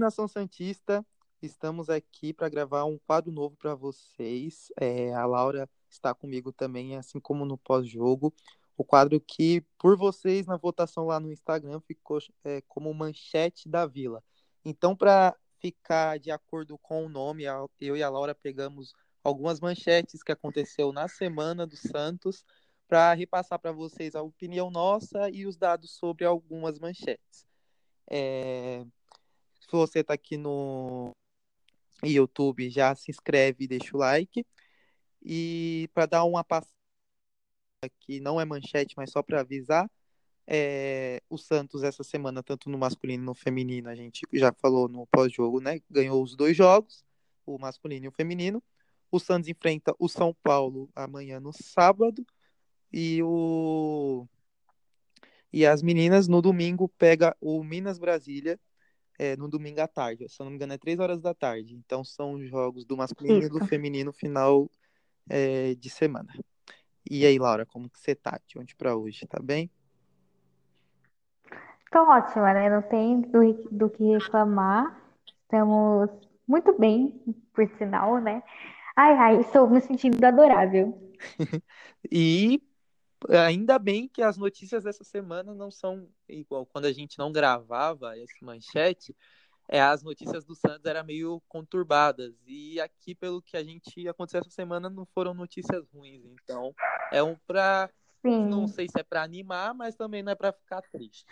nação Santista! Estamos aqui para gravar um quadro novo para vocês. É, a Laura está comigo também, assim como no pós-jogo. O quadro que, por vocês, na votação lá no Instagram, ficou é, como manchete da vila. Então, para ficar de acordo com o nome, eu e a Laura pegamos algumas manchetes que aconteceu na semana do Santos para repassar para vocês a opinião nossa e os dados sobre algumas manchetes. É, se você está aqui no YouTube, já se inscreve e deixa o like. E para dar uma passada que não é manchete, mas só para avisar, é, o Santos essa semana, tanto no masculino e no feminino, a gente já falou no pós-jogo, né? Ganhou os dois jogos, o masculino e o feminino. O Santos enfrenta o São Paulo amanhã no sábado e o e as meninas no domingo pega o Minas Brasília é, no domingo à tarde. Se eu não me engano, é três horas da tarde. Então são jogos do masculino Isso. e do feminino final é, de semana. E aí, Laura, como que você tá de ontem para hoje? Tá bem? Tô ótima, né? Não tem do, do que reclamar. Estamos muito bem, por sinal, né? Ai, ai, estou me sentindo adorável. e ainda bem que as notícias dessa semana não são igual quando a gente não gravava esse manchete, é, as notícias do Santos eram meio conturbadas. E aqui, pelo que a gente aconteceu essa semana, não foram notícias ruins. Então, é um pra. Sim. Não sei se é para animar, mas também não é para ficar triste.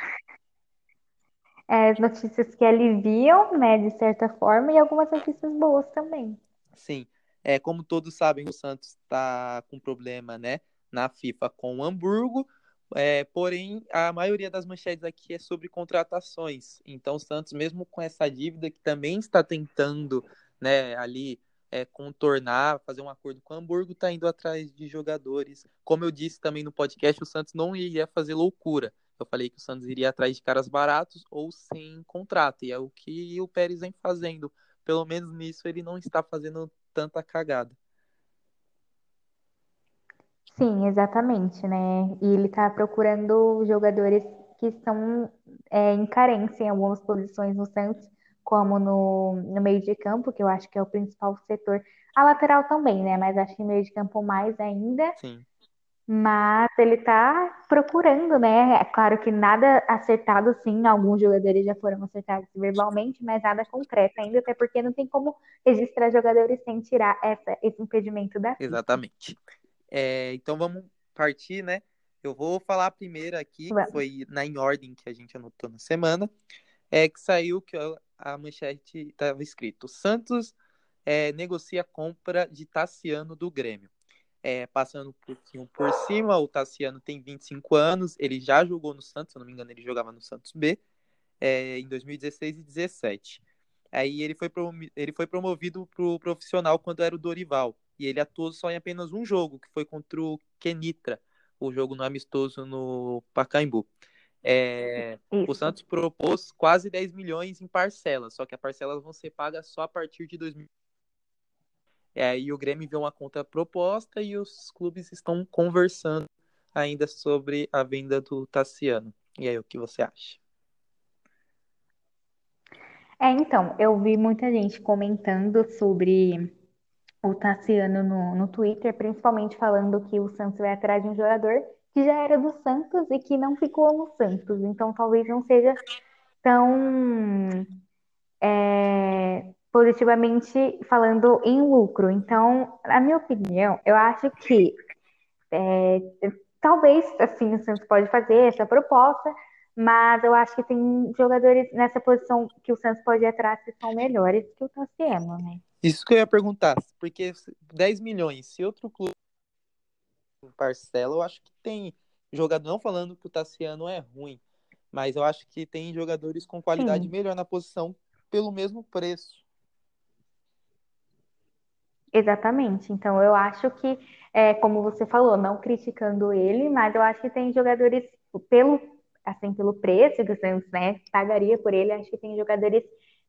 É, notícias que aliviam, né, de certa forma, e algumas notícias boas também. Sim. É, como todos sabem, o Santos está com problema, né? Na FIFA com o Hamburgo, é, porém, a maioria das manchetes aqui é sobre contratações. Então, o Santos, mesmo com essa dívida que também está tentando né, ali é, contornar, fazer um acordo com o Hamburgo, está indo atrás de jogadores. Como eu disse também no podcast, o Santos não iria fazer loucura. Eu falei que o Santos iria atrás de caras baratos ou sem contrato, e é o que o Pérez vem fazendo. Pelo menos nisso ele não está fazendo tanta cagada. Sim, exatamente, né? E ele está procurando jogadores que estão é, em carência em algumas posições no Santos, como no, no meio de campo, que eu acho que é o principal setor. A lateral também, né? Mas acho que meio de campo mais ainda. Sim. Mas ele está procurando, né? É claro que nada acertado, sim. Alguns jogadores já foram acertados verbalmente, mas nada concreto ainda, até porque não tem como registrar jogadores sem tirar essa, esse impedimento da Exatamente. É, então vamos partir, né? Eu vou falar a primeira aqui, que foi na em ordem que a gente anotou na semana, é que saiu que a manchete estava escrito: Santos é, negocia a compra de Tassiano do Grêmio. É, passando um pouquinho por cima, o Tassiano tem 25 anos, ele já jogou no Santos, se eu não me engano, ele jogava no Santos B é, em 2016 e 2017. Aí ele foi, ele foi promovido para o profissional quando era o Dorival e ele atuou só em apenas um jogo, que foi contra o Kenitra, o jogo no amistoso no Pacaembu. É, o Santos propôs quase 10 milhões em parcelas, só que as parcelas vão ser pagas só a partir de 2000. É, e o Grêmio viu uma conta proposta e os clubes estão conversando ainda sobre a venda do Tassiano. E aí, o que você acha? É, então, eu vi muita gente comentando sobre o Tassiano no, no Twitter, principalmente falando que o Santos vai atrás de um jogador que já era do Santos e que não ficou no Santos. Então talvez não seja tão é, positivamente falando em lucro. Então, na minha opinião, eu acho que é, talvez assim o Santos pode fazer essa proposta, mas eu acho que tem jogadores nessa posição que o Santos pode atrás que são melhores que o Tassiano, né? Isso que eu ia perguntar, porque 10 milhões, se outro clube parcela, eu acho que tem jogador, não falando que o Tassiano é ruim, Mas eu acho que tem jogadores com qualidade Sim. melhor na posição pelo mesmo preço. Exatamente. Então, eu acho que, é, como você falou, não criticando ele, mas eu acho que tem jogadores, pelo, assim, pelo preço que o Santos, né, pagaria por ele, acho que tem jogadores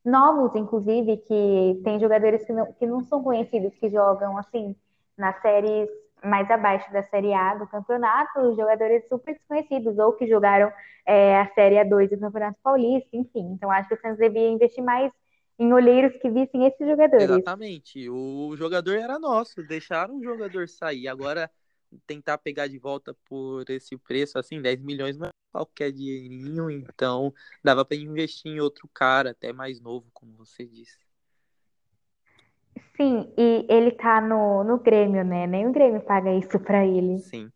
novos, inclusive, que tem jogadores que não, que não são conhecidos, que jogam, assim, nas séries mais abaixo da Série A do campeonato, jogadores super desconhecidos, ou que jogaram é, a Série A2 do Campeonato Paulista, enfim. Então, acho que o Santos devia investir mais em olheiros que vissem esses jogadores. Exatamente. O jogador era nosso, deixaram o jogador sair. Agora, tentar pegar de volta por esse preço, assim, 10 milhões não é qualquer dinheirinho, então dava para investir em outro cara, até mais novo, como você disse. Sim, e ele tá no, no Grêmio, né? Nem o Grêmio paga isso pra ele. Sim.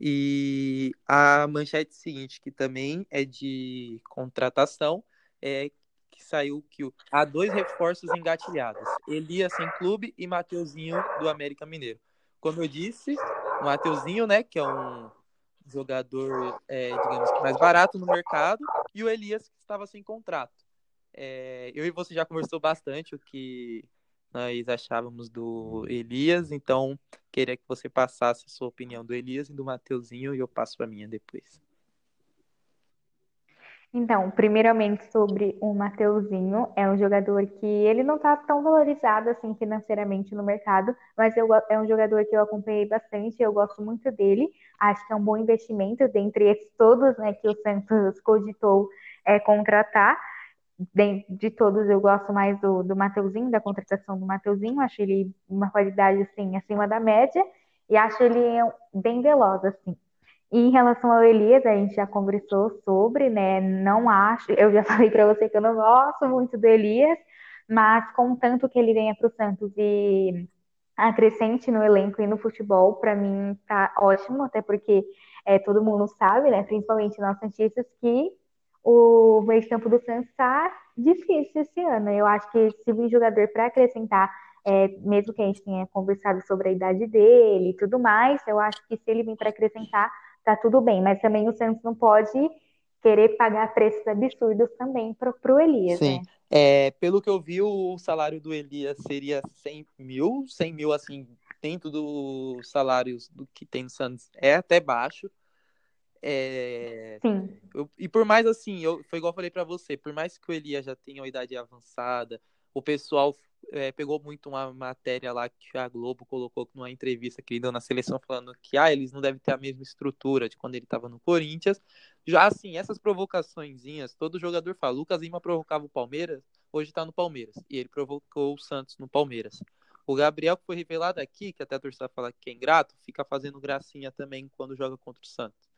E a manchete seguinte, que também é de contratação, é que saiu que há dois reforços engatilhados: Elias sem clube e Mateuzinho do América Mineiro. Como eu disse, o Mateuzinho, né, que é um jogador, é, digamos que mais barato no mercado, e o Elias que estava sem contrato. É, eu e você já conversou bastante o que nós achávamos do Elias, então queria que você passasse a sua opinião do Elias e do Mateuzinho e eu passo a minha depois. Então, primeiramente sobre o Mateuzinho, é um jogador que ele não está tão valorizado assim financeiramente no mercado, mas eu, é um jogador que eu acompanhei bastante, eu gosto muito dele, acho que é um bom investimento dentre esses todos né, que o Santos cogitou é, contratar. De, de, todos, eu gosto mais do, do Mateuzinho, da contratação do Mateuzinho, acho ele uma qualidade assim acima da média e acho ele bem veloz assim. Em relação ao Elias, a gente já conversou sobre, né? Não acho, eu já falei para você que eu não gosto muito do Elias, mas contanto que ele venha para o Santos e acrescente no elenco e no futebol, para mim tá ótimo, até porque é, todo mundo sabe, né? Principalmente nós santistas, que o meio de campo do Santos está difícil esse ano. Eu acho que se vir jogador para acrescentar, é, mesmo que a gente tenha conversado sobre a idade dele e tudo mais, eu acho que se ele vir para acrescentar, tá tudo bem. Mas também o Santos não pode querer pagar preços absurdos também pro, pro Elias, Sim. né? É, pelo que eu vi, o salário do Elias seria 100 mil, 100 mil, assim, dentro dos salários do que tem no Santos, é até baixo. É... Sim. Eu, e por mais assim, eu, foi igual eu falei para você, por mais que o Elias já tenha uma idade avançada, o pessoal é, pegou muito uma matéria lá que a Globo colocou numa entrevista que ele deu na seleção falando que ah, eles não devem ter a mesma estrutura de quando ele estava no Corinthians. Já assim, essas provocaçõezinhas, todo jogador fala. Lucas Lima provocava o Palmeiras, hoje está no Palmeiras. E ele provocou o Santos no Palmeiras. O Gabriel, que foi revelado aqui, que até a torcida fala que é ingrato, fica fazendo gracinha também quando joga contra o Santos.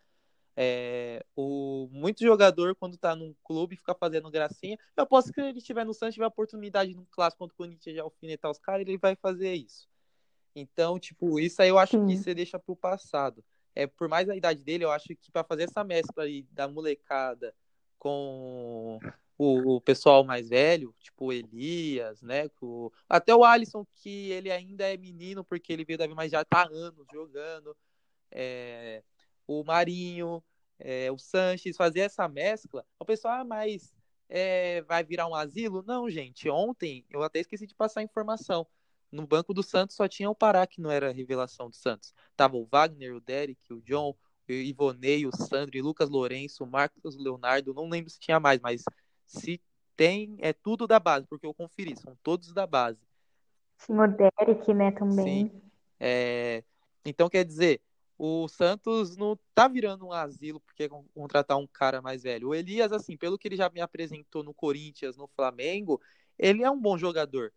É, o, muito jogador, quando tá num clube, fica fazendo gracinha. Eu aposto que ele estiver no Santos, tiver oportunidade no clássico contra o Corinthians de alfinetar os caras, ele vai fazer isso. Então, tipo, isso aí eu acho Sim. que você deixa pro passado. É, por mais a idade dele, eu acho que para fazer essa mescla aí da molecada com o, o, pessoal mais velho, tipo o Elias, né? O, até o Alisson, que ele ainda é menino, porque ele veio da mas já tá anos jogando. É, o Marinho, é, o Sanches, fazer essa mescla, o pessoal, ah, mas é, vai virar um asilo? Não, gente. Ontem eu até esqueci de passar a informação. No banco do Santos só tinha o Pará, que não era revelação do Santos. Tava o Wagner, o Derek, o John, o Ivonei, o Sandro, o Lucas Lourenço, o Marcos Leonardo. Não lembro se tinha mais, mas se tem, é tudo da base, porque eu conferi, são todos da base. Sim, o Derek, né, também. Sim. É, então, quer dizer, o Santos não tá virando um asilo porque contratar um cara mais velho. O Elias, assim, pelo que ele já me apresentou no Corinthians, no Flamengo, ele é um bom jogador.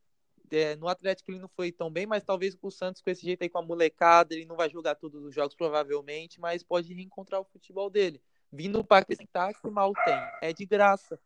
É, no Atlético ele não foi tão bem, mas talvez o Santos, com esse jeito aí com a molecada, ele não vai jogar todos os jogos, provavelmente, mas pode reencontrar o futebol dele. Vindo para acrescentar que mal tem. É de graça.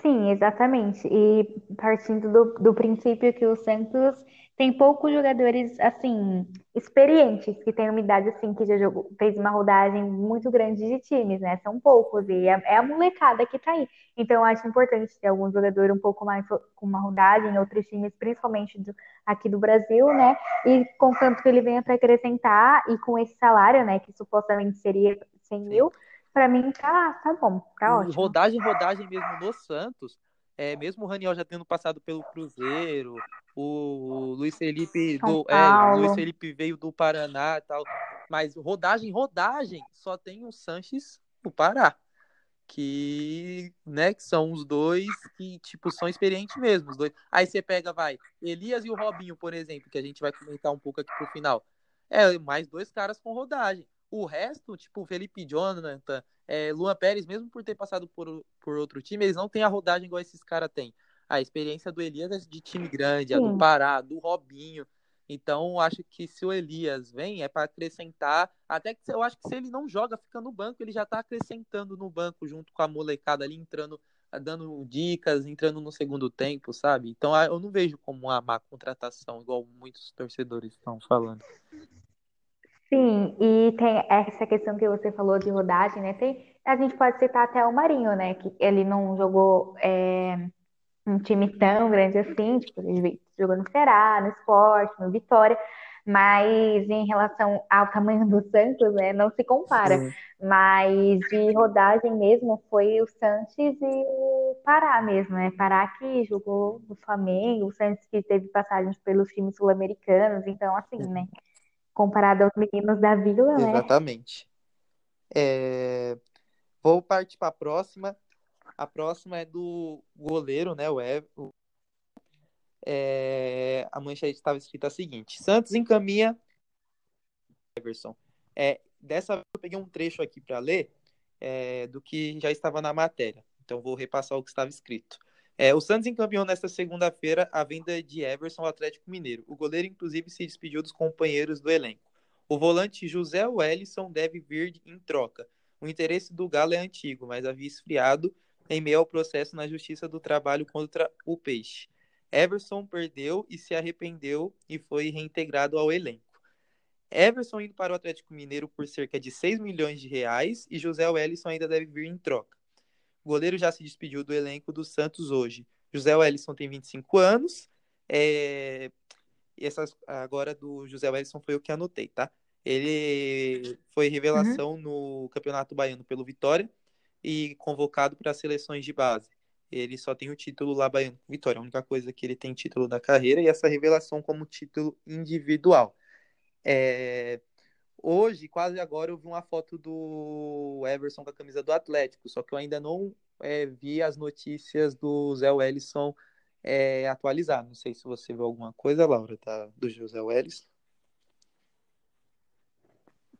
Sim, exatamente. E partindo do, do princípio que o Santos tem poucos jogadores, assim, experientes, que têm uma idade, assim, que já jogou, fez uma rodagem muito grande de times, né? São poucos, e é, é a molecada que tá aí. Então, eu acho importante ter algum jogador um pouco mais com uma rodagem em outros times, principalmente do, aqui do Brasil, né? E contanto que ele venha para acrescentar, e com esse salário, né, que supostamente seria 100 mil, para mim tá, tá bom, tá ótimo. Rodagem, rodagem mesmo no Santos. É, mesmo o Raniel já tendo passado pelo Cruzeiro, o Luiz Felipe do, é, Luiz Felipe veio do Paraná e tal, mas rodagem, rodagem, só tem o Sanches no Pará, que, né, que são os dois que, tipo, são experientes mesmo, os dois. Aí você pega, vai, Elias e o Robinho, por exemplo, que a gente vai comentar um pouco aqui pro final. É, mais dois caras com rodagem. O resto, tipo, Felipe Jonathan, é, Luan Pérez, mesmo por ter passado por, por outro time, eles não têm a rodagem igual esses caras têm. A experiência do Elias é de time grande, Sim. a do Pará, do Robinho. Então, acho que se o Elias vem, é para acrescentar. Até que eu acho que se ele não joga, fica no banco, ele já está acrescentando no banco junto com a molecada ali, entrando, dando dicas, entrando no segundo tempo, sabe? Então, eu não vejo como uma má contratação, igual muitos torcedores estão falando. Sim, e tem essa questão que você falou de rodagem, né? Tem, a gente pode citar até o Marinho, né? Que ele não jogou é, um time tão grande assim, tipo, ele jogou no Ceará, no Sport, no Vitória, mas em relação ao tamanho do Santos, né, não se compara. Sim. Mas de rodagem mesmo foi o Santos e o Pará mesmo, né? Pará que jogou no Flamengo, o Santos que teve passagens pelos times sul-americanos, então assim, né? Comparado aos meninos da vila, né? Exatamente. É... Vou partir para a próxima. A próxima é do goleiro, né? O. É... A manchete estava escrita a seguinte: Santos encaminha Everson. É, dessa vez eu peguei um trecho aqui para ler é, do que já estava na matéria. Então vou repassar o que estava escrito. É, o Santos encaminhou nesta segunda-feira a venda de Everson ao Atlético Mineiro. O goleiro, inclusive, se despediu dos companheiros do elenco. O volante José Wellison deve vir em troca. O interesse do Galo é antigo, mas havia esfriado em meio ao processo na Justiça do Trabalho contra o Peixe. Everson perdeu e se arrependeu e foi reintegrado ao elenco. Everson indo para o Atlético Mineiro por cerca de 6 milhões de reais e José Wellison ainda deve vir em troca. O goleiro já se despediu do elenco do Santos hoje. José Wellison tem 25 anos. É... E essas, agora do José Wellison foi o que anotei, tá? Ele foi revelação uhum. no Campeonato Baiano pelo Vitória e convocado para as seleções de base. Ele só tem o título lá baiano Vitória, a única coisa que ele tem título da carreira e essa revelação como título individual. É... Hoje, quase agora, eu vi uma foto do Everson com a camisa do Atlético, só que eu ainda não é, vi as notícias do Zé Wellison é, atualizar. Não sei se você viu alguma coisa, Laura, tá? Do José Wellison.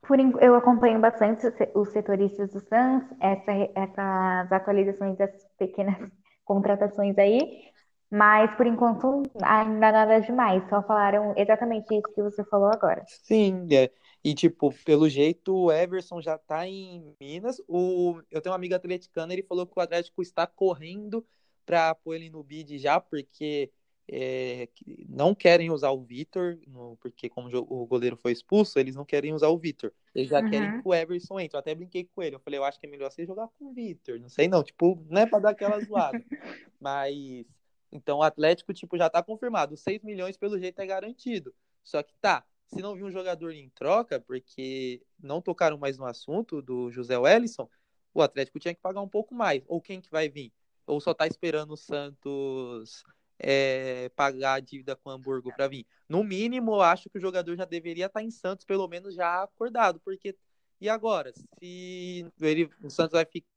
Por, eu acompanho bastante os setoristas do Suns, essa, essas atualizações das pequenas contratações aí, mas por enquanto ainda nada demais, só falaram exatamente isso que você falou agora. Sim, é. E, tipo, pelo jeito, o Everson já tá em Minas. O... Eu tenho um amigo atleticano, ele falou que o Atlético está correndo para pôr ele no bid já, porque é, não querem usar o Vitor, porque como o goleiro foi expulso, eles não querem usar o Vitor. Eles já uhum. querem que o Everson entre. Eu até brinquei com ele. Eu falei, eu acho que é melhor você jogar com o Vitor. Não sei não, tipo, não é pra dar aquela zoada. Mas, então o Atlético, tipo, já tá confirmado. 6 milhões, pelo jeito, é garantido. Só que tá, se não vir um jogador em troca, porque não tocaram mais no assunto do José Wellison, o Atlético tinha que pagar um pouco mais. Ou quem que vai vir? Ou só tá esperando o Santos é, pagar a dívida com o Hamburgo para vir? No mínimo, eu acho que o jogador já deveria estar tá em Santos, pelo menos já acordado, porque e agora? Se ele, o Santos vai ficar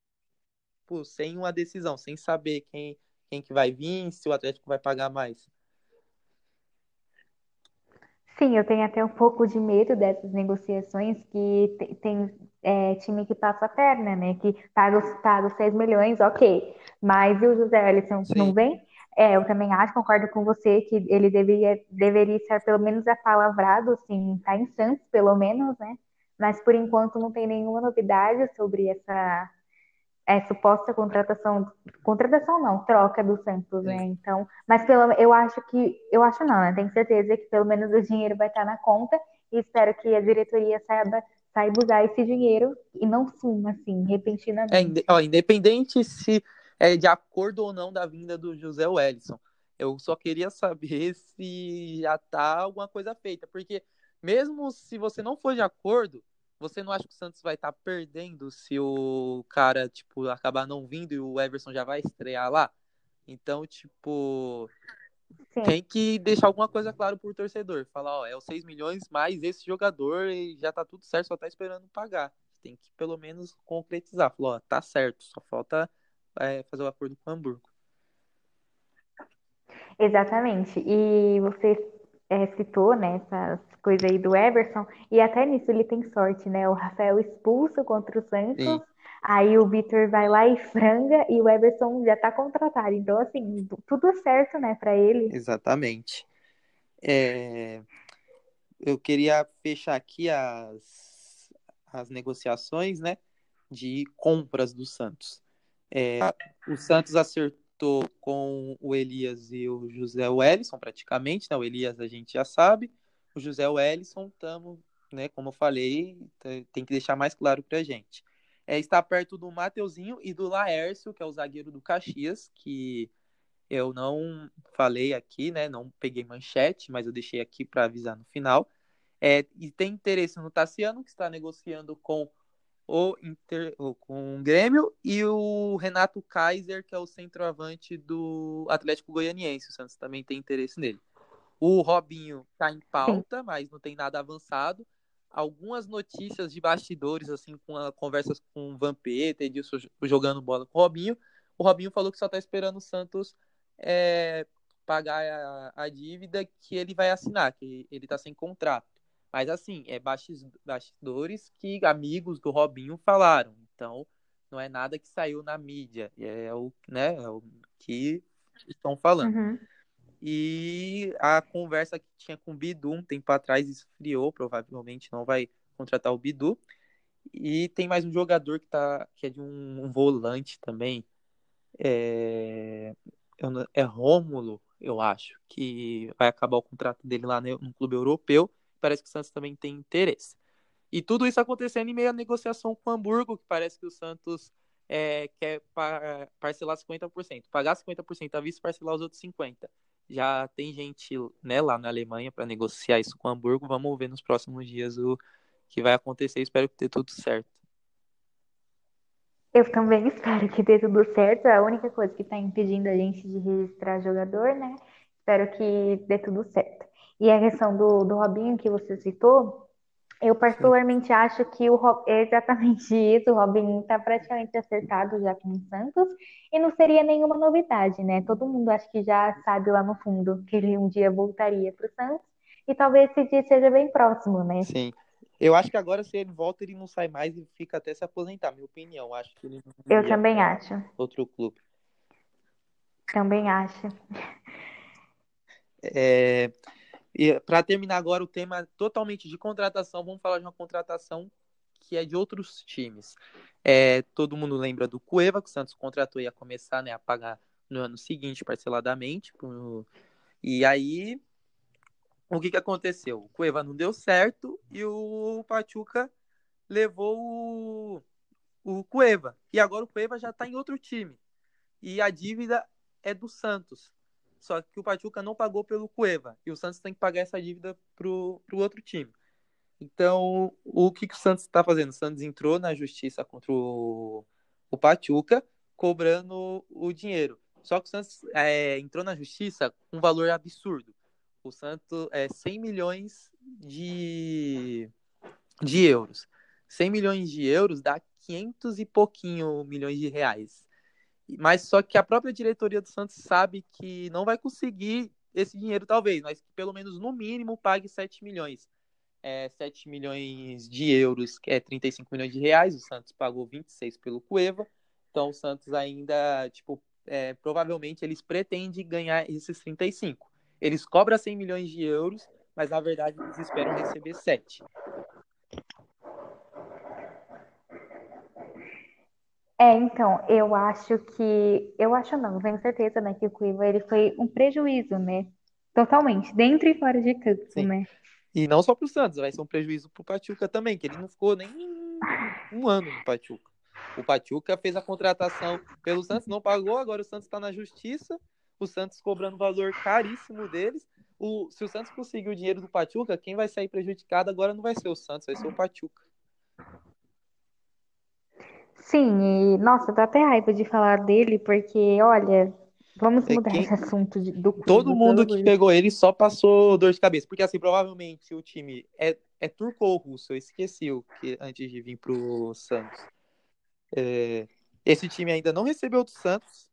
pô, sem uma decisão, sem saber quem, quem que vai vir, se o Atlético vai pagar mais. Sim, eu tenho até um pouco de medo dessas negociações que tem, é, time que passa a perna, né? Que paga os, paga os 6 milhões, ok. Mas e o José Alisson não vem? É, eu também acho, concordo com você, que ele deveria, deveria ser pelo menos apalavrado, assim, tá em Santos, pelo menos, né? Mas por enquanto não tem nenhuma novidade sobre essa, é, suposta contratação, contratação não, troca do Santos, né? Então, mas pelo, eu acho que, eu acho não, né? Tenho certeza que pelo menos o dinheiro vai estar na conta e espero que a diretoria saiba, saiba usar esse dinheiro e não suma, assim, repentinamente. É, ó, independente se é de acordo ou não da vinda do José Wellison, eu só queria saber se já tá alguma coisa feita, porque mesmo se você não for de acordo, você não acha que o Santos vai estar tá perdendo se o cara, tipo, acabar não vindo e o Everson já vai estrear lá? Então, tipo, Sim. tem que deixar alguma coisa claro pro torcedor. Falar, ó, é os 6 milhões mais esse jogador e já tá tudo certo, só tá esperando pagar. Tem que pelo menos concretizar. Falou, ó, tá certo, só falta é, fazer o acordo com o Hamburgo. Exatamente. E você é, citou, né, essas coisas aí do Everson, e até nisso ele tem sorte, né? O Rafael expulso contra o Santos, Sim. aí o Vitor vai lá e franga, e o Everson já tá contratado. Então, assim, tudo certo, né, para ele. Exatamente. É... Eu queria fechar aqui as, as negociações, né, de compras do Santos. É... O Santos acertou tô com o Elias e o José Wellison, praticamente, né? O Elias a gente já sabe, o José Wellison, estamos, né, como eu falei, tem que deixar mais claro pra gente. É, está perto do Mateuzinho e do Laércio, que é o zagueiro do Caxias, que eu não falei aqui, né? Não peguei manchete, mas eu deixei aqui para avisar no final. É, e tem interesse no Tassiano, que está negociando com o Inter, com o Grêmio e o Renato Kaiser, que é o centroavante do Atlético Goianiense. O Santos também tem interesse nele. O Robinho está em pauta, mas não tem nada avançado. Algumas notícias de bastidores, assim, com a, conversas com o Vampeta, Edilson jogando bola com o Robinho. O Robinho falou que só está esperando o Santos é, pagar a, a, dívida que ele vai assinar, que ele está sem contrato. Mas assim, é bastidores que amigos do Robinho falaram. Então, não é nada que saiu na mídia. É o, né, é o que estão falando. Uhum. E a conversa que tinha com o Bidu um tempo atrás esfriou, provavelmente não vai contratar o Bidu. E tem mais um jogador que, tá, que é de um, um volante também. É, é Rômulo, eu acho, que vai acabar o contrato dele lá no, no clube europeu parece que o Santos também tem interesse. E tudo isso acontecendo em meio à negociação com o Hamburgo, que parece que o Santos é, quer parcelar 50%, pagar 50% à vista e parcelar os outros 50%. Já tem gente né, lá na Alemanha para negociar isso com o Hamburgo. Vamos ver nos próximos dias o que vai acontecer. Espero que dê tudo certo. Eu também espero que dê tudo certo. É a única coisa que está impedindo a gente de registrar jogador, né? Espero que dê tudo certo. E a questão do, do Robinho que você citou, eu particularmente acho que o é exatamente isso, o Robinho está praticamente acertado já com o Santos e não seria nenhuma novidade, né? Todo mundo acho que já sabe lá no fundo que ele um dia voltaria para o Santos e talvez esse dia seja bem próximo, né? Sim. Eu acho que agora, se ele volta, ele não sai mais e fica até se aposentar, minha opinião. Acho que ele Eu também acho. Outro clube. Também acho. É, e para terminar agora o tema totalmente de contratação, vamos falar de uma contratação que é de outros times. É, todo mundo lembra do Cueva, que o Santos contratou e ia começar né, a pagar no ano seguinte parceladamente. Pro... E aí, o que, que aconteceu? O Cueva não deu certo e o Pachuca levou o, o Cueva. E agora o Cueva já está em outro time. E a dívida é do Santos. Só que o Pachuca não pagou pelo Cueva. E o Santos tem que pagar essa dívida pro, pro outro time. Então, o que, que o Santos está fazendo? O Santos entrou na justiça contra o, o Pachuca, cobrando o dinheiro. Só que o Santos é, entrou na justiça com um valor absurdo. O Santos é 100 milhões de, de euros. 100 milhões de euros dá 500 e pouquinho milhões de reais. Mas só que a própria diretoria do Santos sabe que não vai conseguir esse dinheiro, talvez, mas que pelo menos no mínimo pague 7 milhões. É, 7 milhões de euros, que é 35 milhões de reais. O Santos pagou 26 pelo Cueva. Então o Santos ainda, tipo, é, provavelmente eles pretendem ganhar esses 35. Eles cobram 100 milhões de euros, mas na verdade eles esperam receber 7. É, então, eu acho que. Eu acho não, tenho certeza, né, que o Cuiva ele foi um prejuízo, né? Totalmente, dentro e fora de campo, Sim. né? E não só pro Santos, vai ser um prejuízo pro Pachuca também, que ele não ficou nem um ano no Pachuca. O Pachuca fez a contratação pelo Santos, não pagou, agora o Santos está na justiça, o Santos cobrando valor caríssimo deles. O, se o Santos conseguir o dinheiro do Pachuca, quem vai sair prejudicado agora não vai ser o Santos, vai ser o Pachuca. Sim, e nossa, dá até raiva de falar dele, porque, olha, vamos É mudar quem- esse assunto de- do Cuiva, Todo mundo que pegou ele só passou dor de cabeça. Porque, assim, provavelmente o time é, é turco ou russo. Eu esqueci o que antes de vir pro Santos. É, esse time ainda não recebeu do Santos.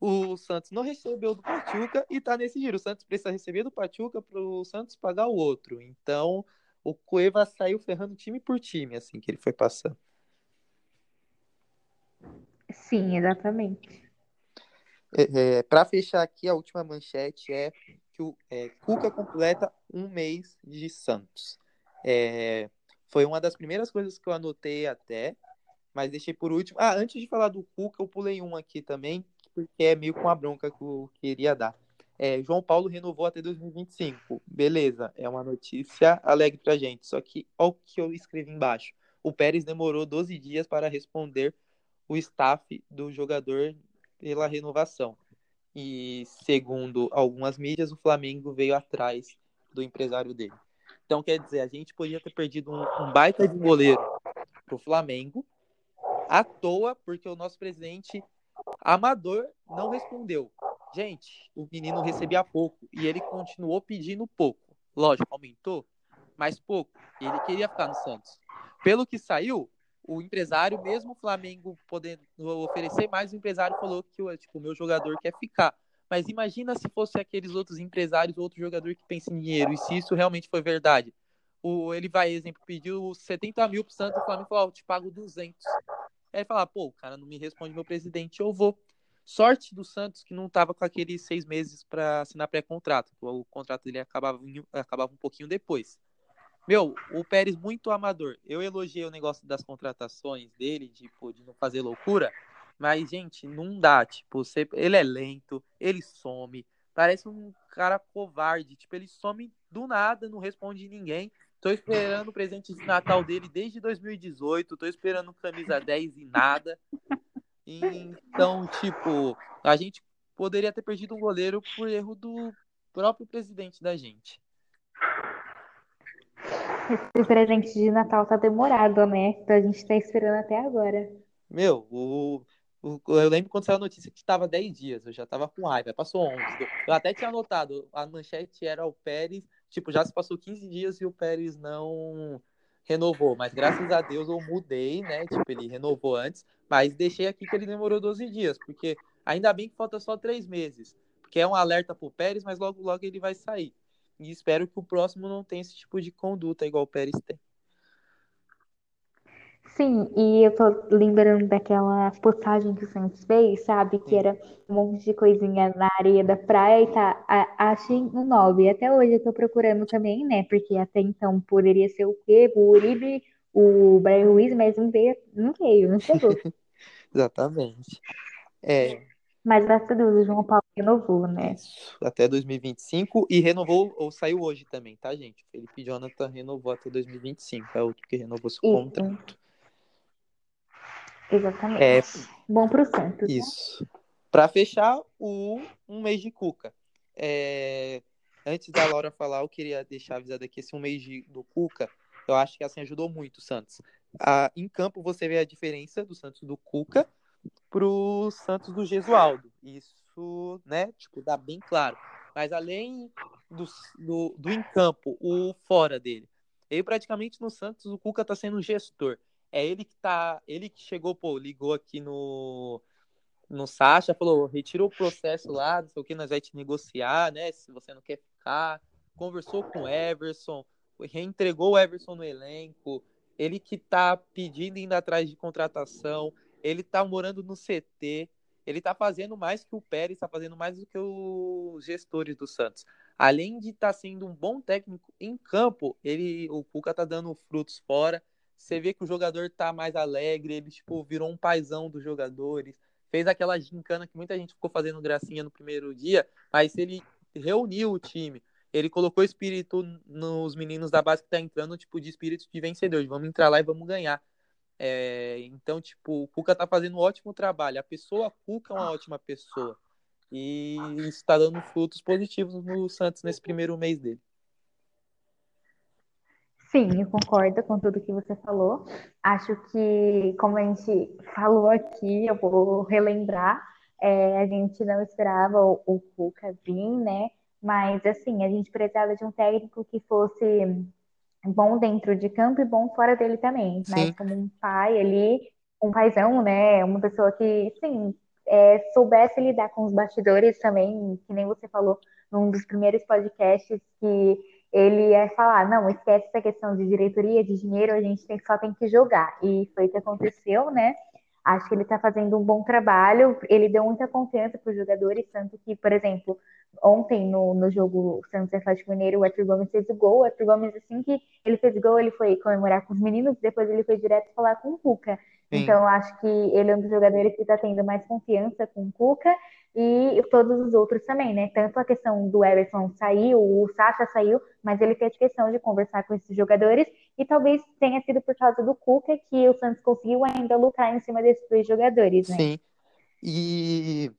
O Santos não recebeu do Pachuca e tá nesse giro. O Santos precisa receber do Pachuca pro Santos pagar o outro. Então, o Cueva saiu ferrando time por time, assim, que ele foi passando. Sim, exatamente. É, para fechar aqui, a última manchete é que o é, Cuca completa um mês de Santos. É, foi uma das primeiras coisas que eu anotei até, mas deixei por último. Ah, antes de falar do Cuca, eu pulei um aqui também, porque é meio com a bronca que eu queria dar. É, João Paulo renovou até 2025. Beleza, é uma notícia alegre pra gente. Só que olha o que eu escrevi embaixo. O Pérez demorou 12 dias para responder o staff do jogador pela renovação. E segundo algumas mídias, o Flamengo veio atrás do empresário dele. Então, quer dizer, a gente podia ter perdido um, um baita de goleiro pro Flamengo à toa, porque o nosso presidente amador não respondeu. Gente, o menino recebia pouco e ele continuou pedindo pouco. Lógico, aumentou, mas pouco. Ele queria ficar no Santos. Pelo que saiu, o empresário, mesmo o Flamengo podendo oferecer mais, o empresário falou que o tipo, meu jogador quer ficar. Mas imagina se fosse aqueles outros empresários, outro jogador que pensa em dinheiro, e se isso realmente foi verdade. O, ele vai, exemplo, pediu 70 mil pro Santos, o Flamengo falou, oh, te pago 200. Aí ele fala, pô, o cara não me responde meu presidente, eu vou. Sorte do Santos que não tava com aqueles seis meses para assinar pré-contrato, o contrato dele acabava, acabava um pouquinho depois. Meu, o Pérez muito amador. Eu elogiei o negócio das contratações dele, tipo, de não fazer loucura. Mas, gente, não dá. Tipo, você... ele é lento, ele some. Parece um cara covarde. Tipo, ele some do nada, não responde ninguém. Tô esperando o presente de Natal dele desde 2018. Tô esperando camisa 10 e nada. Então, tipo, a gente poderia ter perdido um goleiro por erro do próprio presidente da gente. Esse presente de Natal tá demorado, né? Então a gente tá esperando até agora. Meu, o, o, eu lembro quando saiu a notícia que estava 10 dias, eu já tava com raiva, passou 11. Eu até tinha anotado, a manchete era o Pérez, tipo, já se passou 15 dias e o Pérez não renovou, mas graças a Deus eu mudei, né? Tipo, ele renovou antes, mas deixei aqui que ele demorou 12 dias, porque ainda bem que falta só 3 meses, porque é um alerta pro Pérez, mas logo logo ele vai sair. E espero que o próximo não tenha esse tipo de conduta igual o Pérez tem. Sim, e eu tô lembrando daquela postagem que o Santos fez, sabe? Que era um monte de coisinha na areia da praia e tá. A, achei um nove. Até hoje eu tô procurando também, né? Porque até então poderia ser o quê? O Uribe, o Brian Ruiz, mas não veio, não veio, não chegou. Exatamente. É, Mas graças a Deus o João Paulo renovou, né? Isso, até 2025 e renovou, ou saiu hoje também, tá, gente? O Felipe Jonathan renovou até 2025, é outro que renovou seu Isso. contrato. Exatamente. É, Bom pro Santos, né? isso. Pra fechar, o um mês de Cuca. É, antes da Laura falar, eu queria deixar avisado aqui esse um mês de, do Cuca, eu acho que assim ajudou muito o Santos. Ah, em campo você vê a diferença do Santos do Cuca pro Santos do Gesualdo. Isso, né, tipo, dá bem claro. Mas além do, do, do em campo, o fora dele. Ele praticamente no Santos, o Cuca tá sendo gestor. É ele que tá. Ele que chegou, pô, ligou aqui no, no Sacha, falou: retira o processo lá, não sei o que, nós vai te negociar, né? Se você não quer ficar. Conversou com o Everson, reentregou o Everson no elenco. Ele que tá pedindo indo atrás de contratação. Ele tá morando no CT. Ele tá fazendo mais que o Pérez, tá fazendo mais do que os gestores do Santos. Além de estar tá sendo um bom técnico em campo, ele, o Cuca tá dando frutos fora você vê que o jogador tá mais alegre, ele, tipo, virou um paizão dos jogadores, fez aquela gincana que muita gente ficou fazendo gracinha no primeiro dia, mas ele reuniu o time, ele colocou espírito nos meninos da base que tá entrando, tipo, de espírito de vencedor, de vamos entrar lá e vamos ganhar. É, então, tipo, o Cuca tá fazendo um ótimo trabalho. A pessoa Cuca é uma ótima pessoa. E está dando frutos positivos no Santos nesse primeiro mês dele. Sim, eu concordo com tudo que você falou. Acho que, como a gente falou aqui, eu vou relembrar, é, a gente não esperava o, o Cuca vir, né? Mas, assim, a gente precisava de um técnico que fosse bom dentro de campo e bom fora dele também, né? Como um pai ali, um paizão, né? Uma pessoa que, sim, é, soubesse lidar com os bastidores também, que nem você falou num dos primeiros podcasts, que ele ia falar, não, esquece essa questão de diretoria, de dinheiro, a gente tem, só tem que jogar. E foi o que aconteceu, né? Acho que ele está fazendo um bom trabalho, ele deu muita confiança para os jogadores, tanto que, por exemplo, ontem no, no jogo Santos e Atlético Mineiro, o Arthur Gomes fez o gol, o Arthur Gomes, assim que ele fez o gol, ele foi comemorar com os meninos, depois ele foi direto falar com o Cuca. Então, acho que ele é um dos jogadores que está tendo mais confiança com o Cuca e todos os outros também, né? Tanto a questão do Everton sair, o Sacha saiu, mas ele fez questão de conversar com esses jogadores e talvez tenha sido por causa do Cuca que o Santos conseguiu ainda lutar em cima desses dois jogadores, né? Sim. E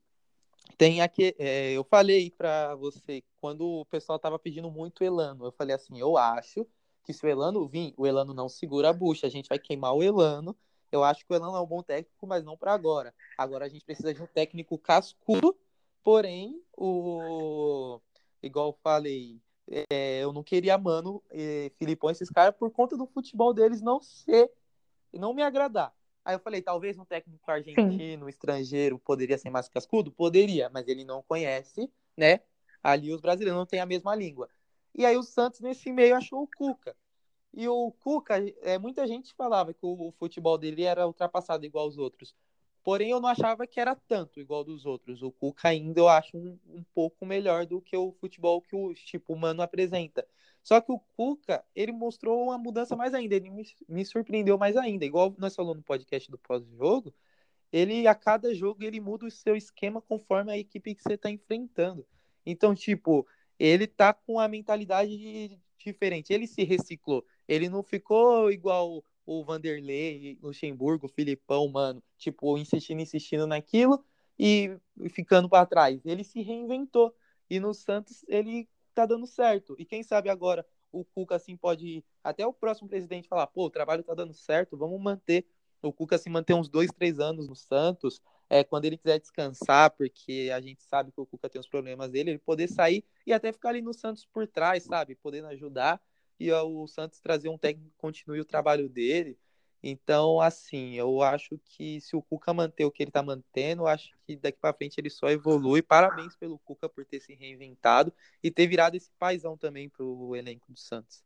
tem aqui, é, eu falei para você quando o pessoal tava pedindo muito Elano, eu falei assim, eu acho que se o Elano vir, o Elano não segura a bucha, a gente vai queimar o Elano eu acho que o Elano é um bom técnico, mas não para agora. Agora a gente precisa de um técnico cascudo, porém, o igual eu falei, é, eu não queria Mano, e Filipão, esses caras, por conta do futebol deles não ser, não me agradar. Aí eu falei, talvez um técnico argentino, Sim. estrangeiro, poderia ser mais cascudo? Poderia, mas ele não conhece, né? Ali os brasileiros não têm a mesma língua. E aí o Santos, nesse meio, achou o Cuca. E o Cuca, é, muita gente falava que o futebol dele era ultrapassado igual aos outros. Porém, eu não achava que era tanto igual dos outros. O Cuca ainda eu acho um, um pouco melhor do que o futebol que o tipo o Mano apresenta. Só que o Cuca, ele mostrou uma mudança mais ainda, ele me, me surpreendeu mais ainda. Igual nós falamos no podcast do pós-jogo, ele a cada jogo ele muda o seu esquema conforme a equipe que você está enfrentando. Então, tipo, ele tá com a mentalidade diferente. Ele se reciclou. Ele não ficou igual o Vanderlei, Luxemburgo, o Filipão, mano, tipo, insistindo, insistindo naquilo e ficando para trás. Ele se reinventou. E no Santos ele tá dando certo. E quem sabe agora o Cuca assim pode até o próximo presidente falar, pô, o trabalho tá dando certo, vamos manter o Cuca se manter uns dois, três anos no Santos, é, quando ele quiser descansar, porque a gente sabe que o Cuca tem os problemas dele, ele poder sair e até ficar ali no Santos por trás, sabe, podendo ajudar e o Santos trazer um técnico que continue o trabalho dele. Então, assim, eu acho que se o Cuca manter o que ele está mantendo, eu acho que daqui para frente ele só evolui. Parabéns pelo Cuca por ter se reinventado e ter virado esse paizão também para o elenco do Santos.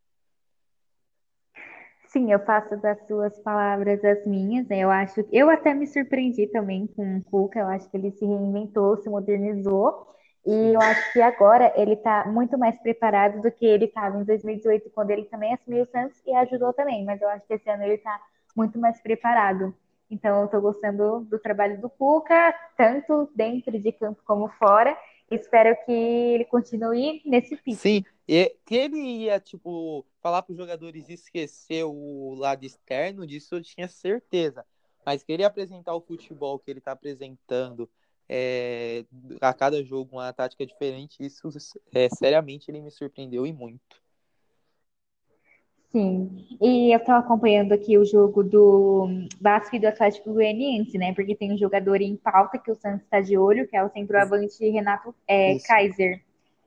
Sim, eu faço das suas palavras as minhas. Né? Eu acho, eu até me surpreendi também com o Cuca. Eu acho que ele se reinventou, se modernizou e eu acho que agora ele está muito mais preparado do que ele estava em 2018, quando ele também assumiu o Santos e ajudou também. Mas eu acho que esse ano ele está muito mais preparado. Então eu estou gostando do trabalho do Cuca, tanto dentro de campo como fora. Espero que ele continue nesse pique. Sim, e que ele ia, tipo, falar para os jogadores esquecer o lado externo, disso eu tinha certeza. Mas que ele apresentar o futebol que ele está apresentando, é, a cada jogo uma tática diferente, isso é, seriamente ele me surpreendeu e muito. Sim, e eu estava acompanhando aqui o jogo do Vasco e do Atlético Goianiense, né? Porque tem um jogador em pauta que o Santos está de olho, que é o centroavante Renato é, Kaiser.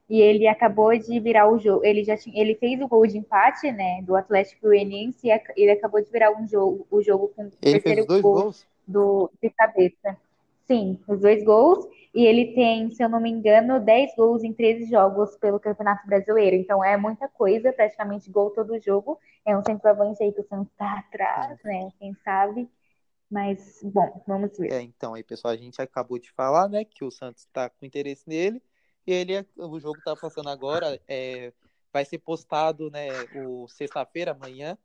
E ele acabou de virar o jogo. Ele já tinha, ele fez o gol de empate, né? Do Atlético Goianiense e ele acabou de virar um jogo, o jogo com o ele terceiro fez dois gol gols? do de cabeça. Sim, os dois gols. E ele tem, se eu não me engano, 10 gols em 13 jogos pelo Campeonato Brasileiro. Então é muita coisa, praticamente gol todo jogo. É um centroavante aí que o Santos tá atrás, né? Quem sabe. Mas, bom, vamos ver. É, então, aí, pessoal, a gente acabou de falar, né, que o Santos tá com interesse nele. E ele, o jogo tá passando agora, é, vai ser postado, né, o sexta-feira, amanhã,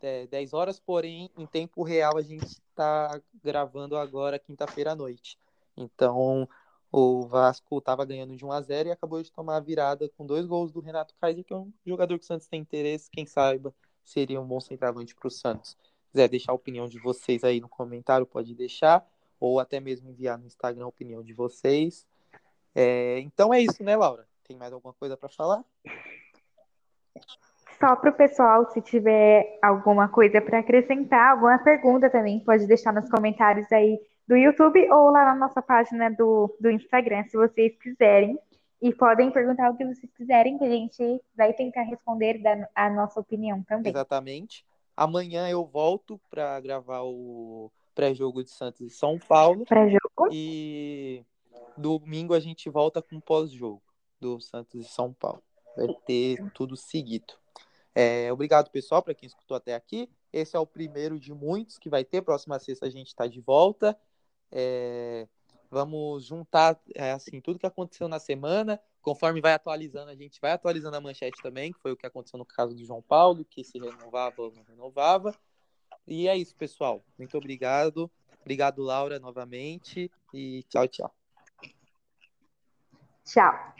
é, 10 horas, porém, em tempo real, a gente está gravando agora, quinta-feira à noite. Então, o Vasco estava ganhando de 1 a 0 e acabou de tomar a virada com dois gols do Renato Kaiser, que é um jogador que o Santos tem interesse, quem saiba, seria um bom centroavante para o Santos. Se quiser deixar a opinião de vocês aí no comentário, pode deixar, ou até mesmo enviar no Instagram a opinião de vocês. É, então é isso, né, Laura? Tem mais alguma coisa para falar? Só para o pessoal, se tiver alguma coisa para acrescentar, alguma pergunta também, pode deixar nos comentários aí do YouTube ou lá na nossa página do, do Instagram, se vocês quiserem. E podem perguntar o que vocês quiserem, que a gente vai tentar responder da, a nossa opinião também. Exatamente. Amanhã eu volto para gravar o pré-jogo de Santos e São Paulo. Pré-jogo. E domingo a gente volta com o pós-jogo do Santos e São Paulo. Vai ter tudo seguido. É, obrigado, pessoal, para quem escutou até aqui. Esse é o primeiro de muitos que vai ter. Próxima sexta a gente está de volta. É, vamos juntar é, assim tudo que aconteceu na semana. Conforme vai atualizando, a gente vai atualizando a manchete também, que foi o que aconteceu no caso do João Paulo, que se renovava ou não renovava. E é isso, pessoal. Muito obrigado. Obrigado, Laura, novamente. E tchau, tchau. Tchau.